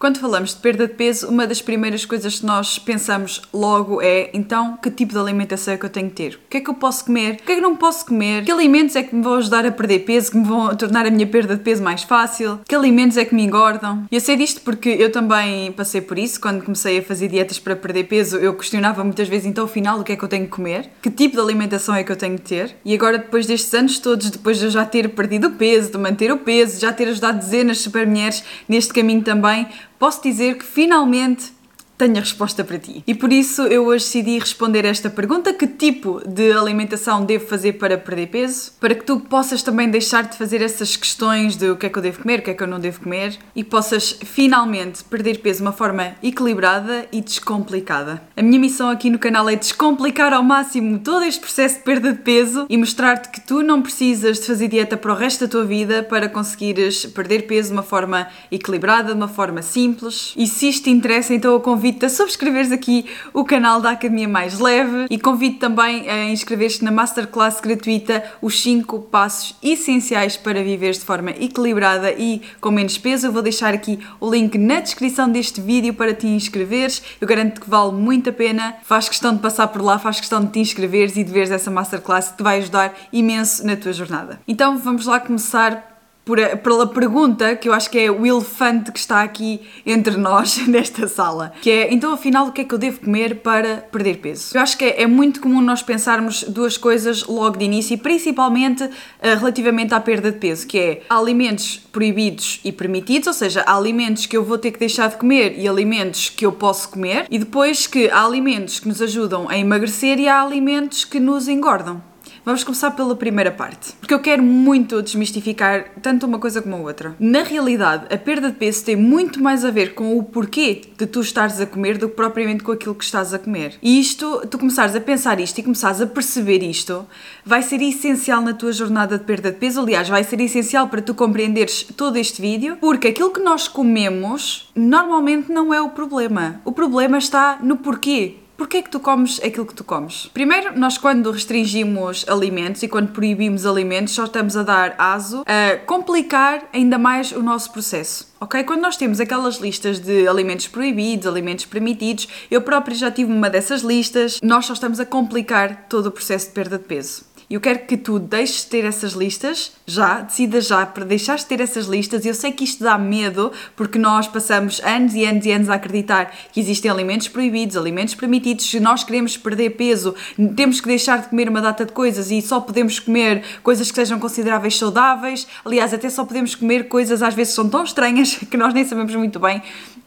Quando falamos de perda de peso, uma das primeiras coisas que nós pensamos logo é então que tipo de alimentação é que eu tenho que ter? O que é que eu posso comer? O que é que não posso comer? Que alimentos é que me vão ajudar a perder peso, que me vão tornar a minha perda de peso mais fácil? Que alimentos é que me engordam? E eu sei disto porque eu também passei por isso. Quando comecei a fazer dietas para perder peso, eu questionava muitas vezes então afinal o que é que eu tenho que comer? Que tipo de alimentação é que eu tenho que ter? E agora depois destes anos todos, depois de eu já ter perdido o peso, de manter o peso, já ter ajudado dezenas de super mulheres neste caminho também, posso dizer que finalmente tenho a resposta para ti. E por isso eu hoje decidi responder esta pergunta: que tipo de alimentação devo fazer para perder peso? Para que tu possas também deixar de fazer essas questões de o que é que eu devo comer, o que é que eu não devo comer e possas finalmente perder peso de uma forma equilibrada e descomplicada. A minha missão aqui no canal é descomplicar ao máximo todo este processo de perda de peso e mostrar-te que tu não precisas de fazer dieta para o resto da tua vida para conseguires perder peso de uma forma equilibrada, de uma forma simples. E se isto te interessa, então eu convido convido-te a subscreveres aqui o canal da Academia Mais Leve e convido também a inscrever-te na Masterclass gratuita Os 5 Passos Essenciais para Viveres de forma equilibrada e com menos peso. Eu vou deixar aqui o link na descrição deste vídeo para te inscreveres. Eu garanto que vale muito a pena. Faz questão de passar por lá, faz questão de te inscreveres e de veres essa Masterclass que te vai ajudar imenso na tua jornada. Então vamos lá começar por, pela pergunta que eu acho que é o elefante que está aqui entre nós nesta sala, que é então afinal o que é que eu devo comer para perder peso? Eu acho que é, é muito comum nós pensarmos duas coisas logo de início e principalmente uh, relativamente à perda de peso, que é alimentos proibidos e permitidos, ou seja, há alimentos que eu vou ter que deixar de comer e alimentos que eu posso comer, e depois que há alimentos que nos ajudam a emagrecer e há alimentos que nos engordam. Vamos começar pela primeira parte, porque eu quero muito desmistificar tanto uma coisa como a outra. Na realidade, a perda de peso tem muito mais a ver com o porquê de tu estares a comer do que propriamente com aquilo que estás a comer. E isto, tu começares a pensar isto e começares a perceber isto, vai ser essencial na tua jornada de perda de peso. Aliás, vai ser essencial para tu compreenderes todo este vídeo, porque aquilo que nós comemos normalmente não é o problema. O problema está no porquê Porquê é que tu comes aquilo que tu comes? Primeiro, nós quando restringimos alimentos e quando proibimos alimentos, só estamos a dar aso a complicar ainda mais o nosso processo. Ok? Quando nós temos aquelas listas de alimentos proibidos, alimentos permitidos, eu própria já tive uma dessas listas, nós só estamos a complicar todo o processo de perda de peso. E eu quero que tu deixes de ter essas listas já, decida já para deixar de ter essas listas. Eu sei que isto dá medo porque nós passamos anos e anos e anos a acreditar que existem alimentos proibidos, alimentos permitidos. Se nós queremos perder peso, temos que deixar de comer uma data de coisas e só podemos comer coisas que sejam consideráveis saudáveis. Aliás, até só podemos comer coisas às vezes são tão estranhas que nós nem sabemos muito bem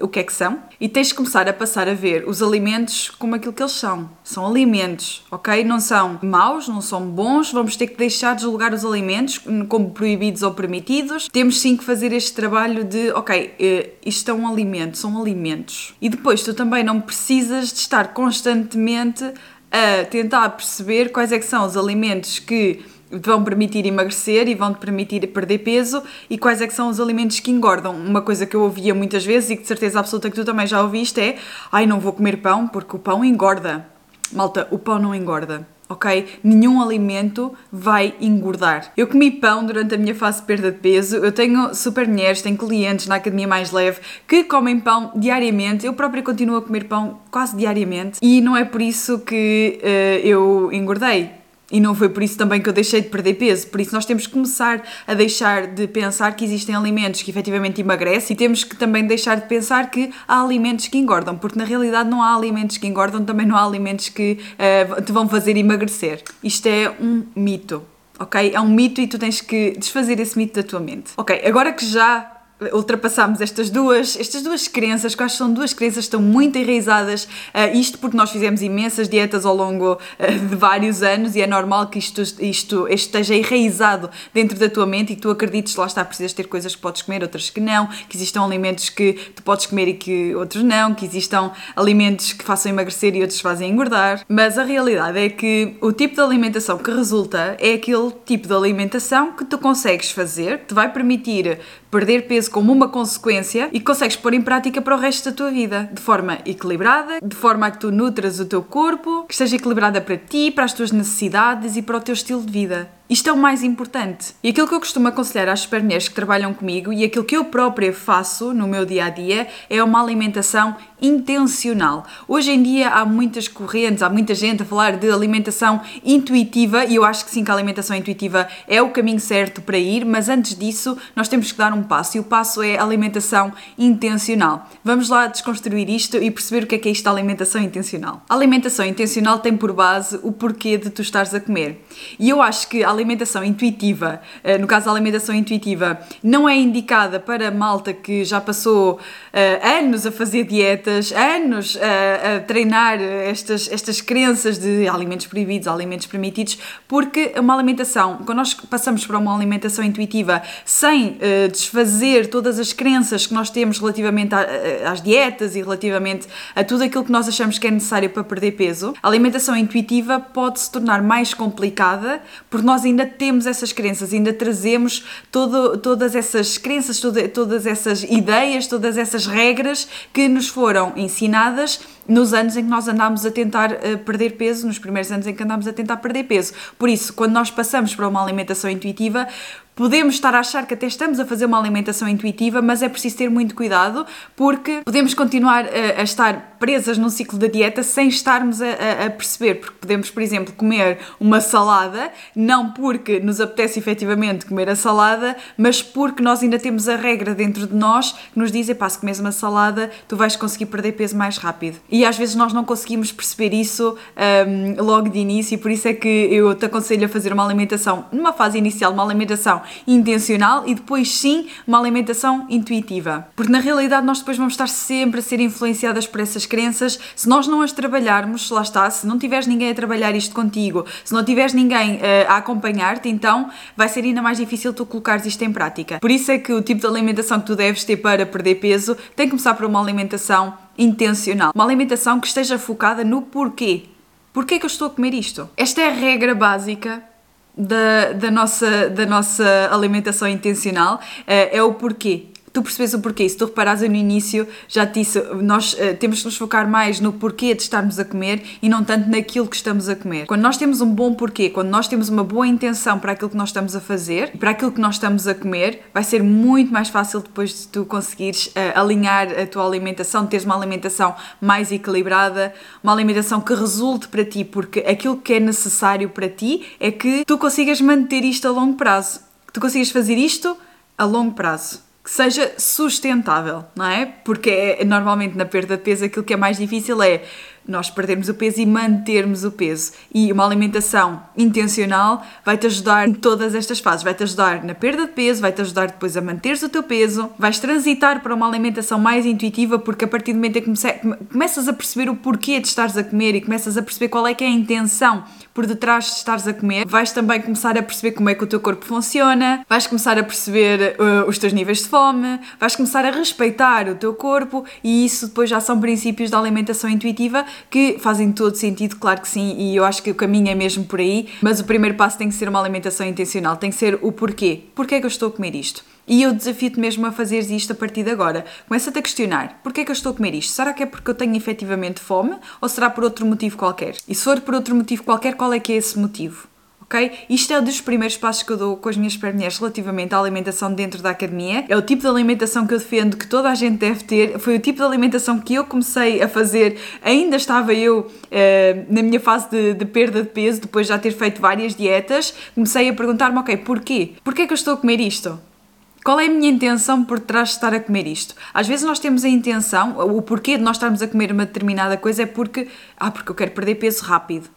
o que é que são e tens de começar a passar a ver os alimentos como aquilo que eles são. São alimentos, ok? Não são maus, não são bons, vamos ter que deixar de julgar os alimentos como proibidos ou permitidos. Temos sim que fazer este trabalho de, ok, eh, isto é um alimento, são alimentos. E depois tu também não precisas de estar constantemente a tentar perceber quais é que são os alimentos que vão permitir emagrecer e vão te permitir perder peso e quais é que são os alimentos que engordam. Uma coisa que eu ouvia muitas vezes e que de certeza absoluta que tu também já ouviste é ai, não vou comer pão porque o pão engorda. Malta, o pão não engorda. Ok? Nenhum alimento vai engordar. Eu comi pão durante a minha fase de perda de peso. Eu tenho super mulheres, tenho clientes na academia mais leve que comem pão diariamente. Eu própria continuo a comer pão quase diariamente e não é por isso que uh, eu engordei e não foi por isso também que eu deixei de perder peso. Por isso, nós temos que começar a deixar de pensar que existem alimentos que efetivamente emagrecem e temos que também deixar de pensar que há alimentos que engordam, porque na realidade não há alimentos que engordam, também não há alimentos que uh, te vão fazer emagrecer. Isto é um mito. Ok? É um mito e tu tens que desfazer esse mito da tua mente. Ok, agora que já ultrapassámos estas duas, estas duas crenças, que são duas crenças que estão muito enraizadas, uh, isto porque nós fizemos imensas dietas ao longo uh, de vários anos e é normal que isto, isto esteja enraizado dentro da tua mente e que tu acredites, lá está, precisas ter coisas que podes comer, outras que não, que existam alimentos que tu podes comer e que outros não, que existam alimentos que façam emagrecer e outros fazem engordar, mas a realidade é que o tipo de alimentação que resulta é aquele tipo de alimentação que tu consegues fazer, que te vai permitir perder peso como uma consequência e consegues pôr em prática para o resto da tua vida, de forma equilibrada, de forma a que tu nutras o teu corpo que esteja equilibrada para ti, para as tuas necessidades e para o teu estilo de vida. Isto é o mais importante. E aquilo que eu costumo aconselhar às supermulheres que trabalham comigo e aquilo que eu própria faço no meu dia a dia é uma alimentação intencional. Hoje em dia há muitas correntes, há muita gente a falar de alimentação intuitiva e eu acho que sim que a alimentação intuitiva é o caminho certo para ir, mas antes disso nós temos que dar um passo e o passo é alimentação intencional. Vamos lá desconstruir isto e perceber o que é que é isto alimentação intencional. A alimentação intencional tem por base o porquê de tu estares a comer. E eu acho que a alimentação intuitiva, eh, no caso a alimentação intuitiva, não é indicada para malta que já passou uh, anos a fazer dietas, anos a, a treinar estas, estas crenças de alimentos proibidos, alimentos permitidos, porque uma alimentação, quando nós passamos para uma alimentação intuitiva sem desfazer todas as crenças que nós temos relativamente às dietas e relativamente a tudo aquilo que nós achamos que é necessário para perder peso, a alimentação intuitiva pode se tornar mais complicada porque nós ainda temos essas crenças, ainda trazemos todo, todas essas crenças, toda, todas essas ideias, todas essas regras que nos foram ensinadas nos anos em que nós andámos a tentar uh, perder peso, nos primeiros anos em que andámos a tentar perder peso. Por isso, quando nós passamos para uma alimentação intuitiva, podemos estar a achar que até estamos a fazer uma alimentação intuitiva, mas é preciso ter muito cuidado porque podemos continuar a, eh, a estar presas num ciclo da dieta sem estarmos a, a, perceber, porque podemos, por exemplo, comer uma salada, não porque nos apetece efetivamente comer a salada, mas porque nós ainda temos a regra dentro de nós que nos diz, pá, se comes uma salada, tu vais conseguir perder peso mais rápido. E às vezes nós não conseguimos perceber isso um, logo de início, e por isso é que eu te aconselho a fazer uma alimentação, numa fase inicial, uma alimentação intencional e depois sim uma alimentação intuitiva. Porque na realidade nós depois vamos estar sempre a ser influenciadas por essas crenças. Se nós não as trabalharmos, lá está, se não tiveres ninguém a trabalhar isto contigo, se não tiveres ninguém uh, a acompanhar-te, então vai ser ainda mais difícil tu colocares isto em prática. Por isso é que o tipo de alimentação que tu deves ter para perder peso tem que começar por uma alimentação intencional. Uma alimentação que esteja focada no porquê. Porquê que eu estou a comer isto? Esta é a regra básica da, da, nossa, da nossa alimentação intencional, eh, é o porquê tu percebes o porquê. Se tu reparares no início, já te disse, nós uh, temos que nos focar mais no porquê de estarmos a comer e não tanto naquilo que estamos a comer. Quando nós temos um bom porquê, quando nós temos uma boa intenção para aquilo que nós estamos a fazer para aquilo que nós estamos a comer, vai ser muito mais fácil depois de tu conseguires uh, alinhar a tua alimentação, teres uma alimentação mais equilibrada, uma alimentação que resulte para ti, porque aquilo que é necessário para ti é que tu consigas manter isto a longo prazo, que tu consigas fazer isto a longo prazo que seja sustentável, não é? Porque é, normalmente na perda de peso aquilo que é mais difícil é nós perdermos o peso e mantermos o peso. E uma alimentação intencional vai-te ajudar em todas estas fases. Vai-te ajudar na perda de peso, vai-te ajudar depois a manteres o teu peso, vais transitar para uma alimentação mais intuitiva, porque a partir do momento em que começas a perceber o porquê de estares a comer e começas a perceber qual é que é a intenção por detrás de estares a comer, vais também começar a perceber como é que o teu corpo funciona, vais começar a perceber uh, os teus níveis de fome, vais começar a respeitar o teu corpo e isso depois já são princípios da alimentação intuitiva que fazem todo sentido, claro que sim, e eu acho que o caminho é mesmo por aí, mas o primeiro passo tem que ser uma alimentação intencional, tem que ser o porquê. Porquê é que eu estou a comer isto? E eu desafio-te mesmo a fazeres isto a partir de agora. Começa-te a questionar: porquê é que eu estou a comer isto? Será que é porque eu tenho efetivamente fome ou será por outro motivo qualquer? E se for por outro motivo qualquer, qual é que é esse motivo? ok? Isto é um dos primeiros passos que eu dou com as minhas supermulheres relativamente à alimentação dentro da academia. É o tipo de alimentação que eu defendo que toda a gente deve ter. Foi o tipo de alimentação que eu comecei a fazer, ainda estava eu uh, na minha fase de, de, perda de peso, depois de já ter feito várias dietas. Comecei a perguntar-me, ok, porquê? Porquê é que eu estou a comer isto? Qual é a minha intenção por trás de estar a comer isto? Às vezes nós temos a intenção, o porquê de nós estarmos a comer uma determinada coisa é porque, ah, porque eu quero perder peso rápido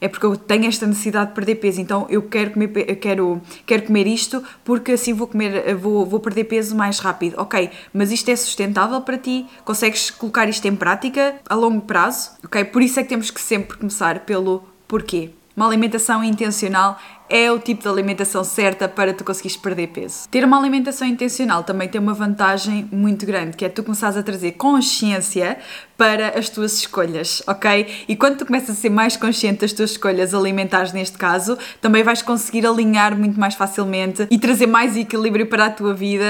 é porque eu tenho esta necessidade de perder peso, então eu quero comer, eu quero, quero comer isto porque assim vou, comer, vou, vou perder peso mais rápido. Ok, mas isto é sustentável para ti? Consegues colocar isto em prática a longo prazo? Ok, por isso é que temos que sempre começar pelo porquê. Uma alimentação intencional é o tipo de alimentação certa para tu conseguires perder peso. Ter uma alimentação intencional também tem uma vantagem muito grande, que é tu começares a trazer consciência para as tuas escolhas, ok? E quando tu começas a ser mais consciente das tuas escolhas alimentares, neste caso, também vais conseguir alinhar muito mais facilmente e trazer mais equilíbrio para a tua vida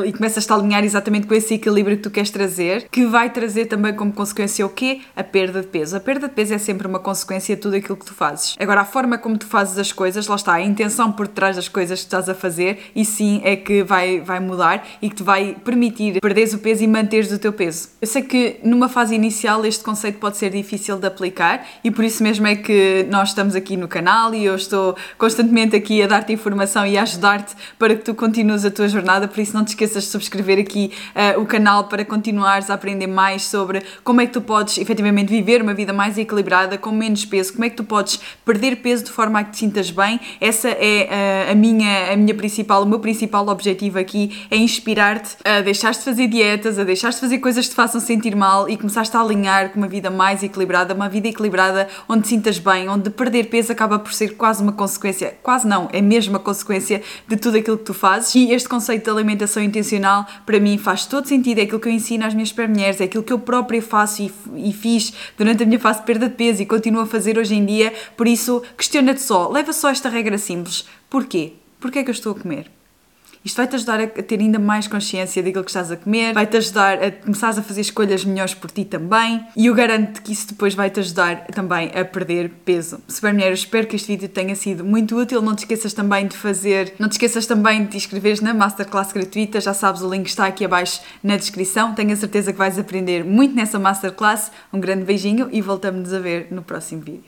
uh, e começas a alinhar exatamente com esse equilíbrio que tu queres trazer, que vai trazer também como consequência o quê? A perda de peso. A perda de peso é sempre uma consequência de tudo aquilo que tu fazes. Agora, a forma como tu fazes as coisas, lá está, a intenção por trás das coisas que estás a fazer, e sim é que vai, vai mudar e que te vai permitir perderes o peso e manteres o teu peso. Eu sei que numa fase inicial este conceito pode ser difícil de aplicar e por isso mesmo é que nós estamos aqui no canal e eu estou constantemente aqui a dar-te informação e a ajudar-te para que tu continues a tua jornada, por isso não te esqueças de subscrever aqui uh, o canal para continuares a aprender mais sobre como é que tu podes efetivamente viver uma vida mais equilibrada, com menos peso, como é que tu podes perder peso de forma a que te sintas bem. Essa é uh, a, minha, a minha principal, o meu principal objetivo aqui é inspirar-te a deixar de fazer dietas, a deixar de fazer coisas que te façam sentir mal e começar a alinhar com uma vida mais equilibrada, uma vida equilibrada onde te sintas bem, onde perder peso acaba por ser quase uma consequência, quase não, é mesmo a consequência de tudo aquilo que tu fazes. E este conceito de alimentação intencional para mim faz todo sentido, é aquilo que eu ensino às minhas mulheres, é aquilo que eu própria faço e, e fiz durante a minha fase de perda de peso e continuo a fazer hoje em dia. Por isso, questiona-te só, leva só esta regra simples. Porquê? Porquê é que eu estou a comer? Isto vai-te ajudar a ter ainda mais consciência daquilo que estás a comer, vai-te ajudar a começares a fazer escolhas melhores por ti também e eu garanto que isso depois vai-te ajudar também a perder peso. Super mulher, eu espero que este vídeo tenha sido muito útil. Não te esqueças também de fazer, não te esqueças também de te inscreveres na Masterclass gratuita, já sabes, o link está aqui abaixo na descrição. Tenho a certeza que vais aprender muito nessa Masterclass. Um grande beijinho e voltamos a ver no próximo vídeo.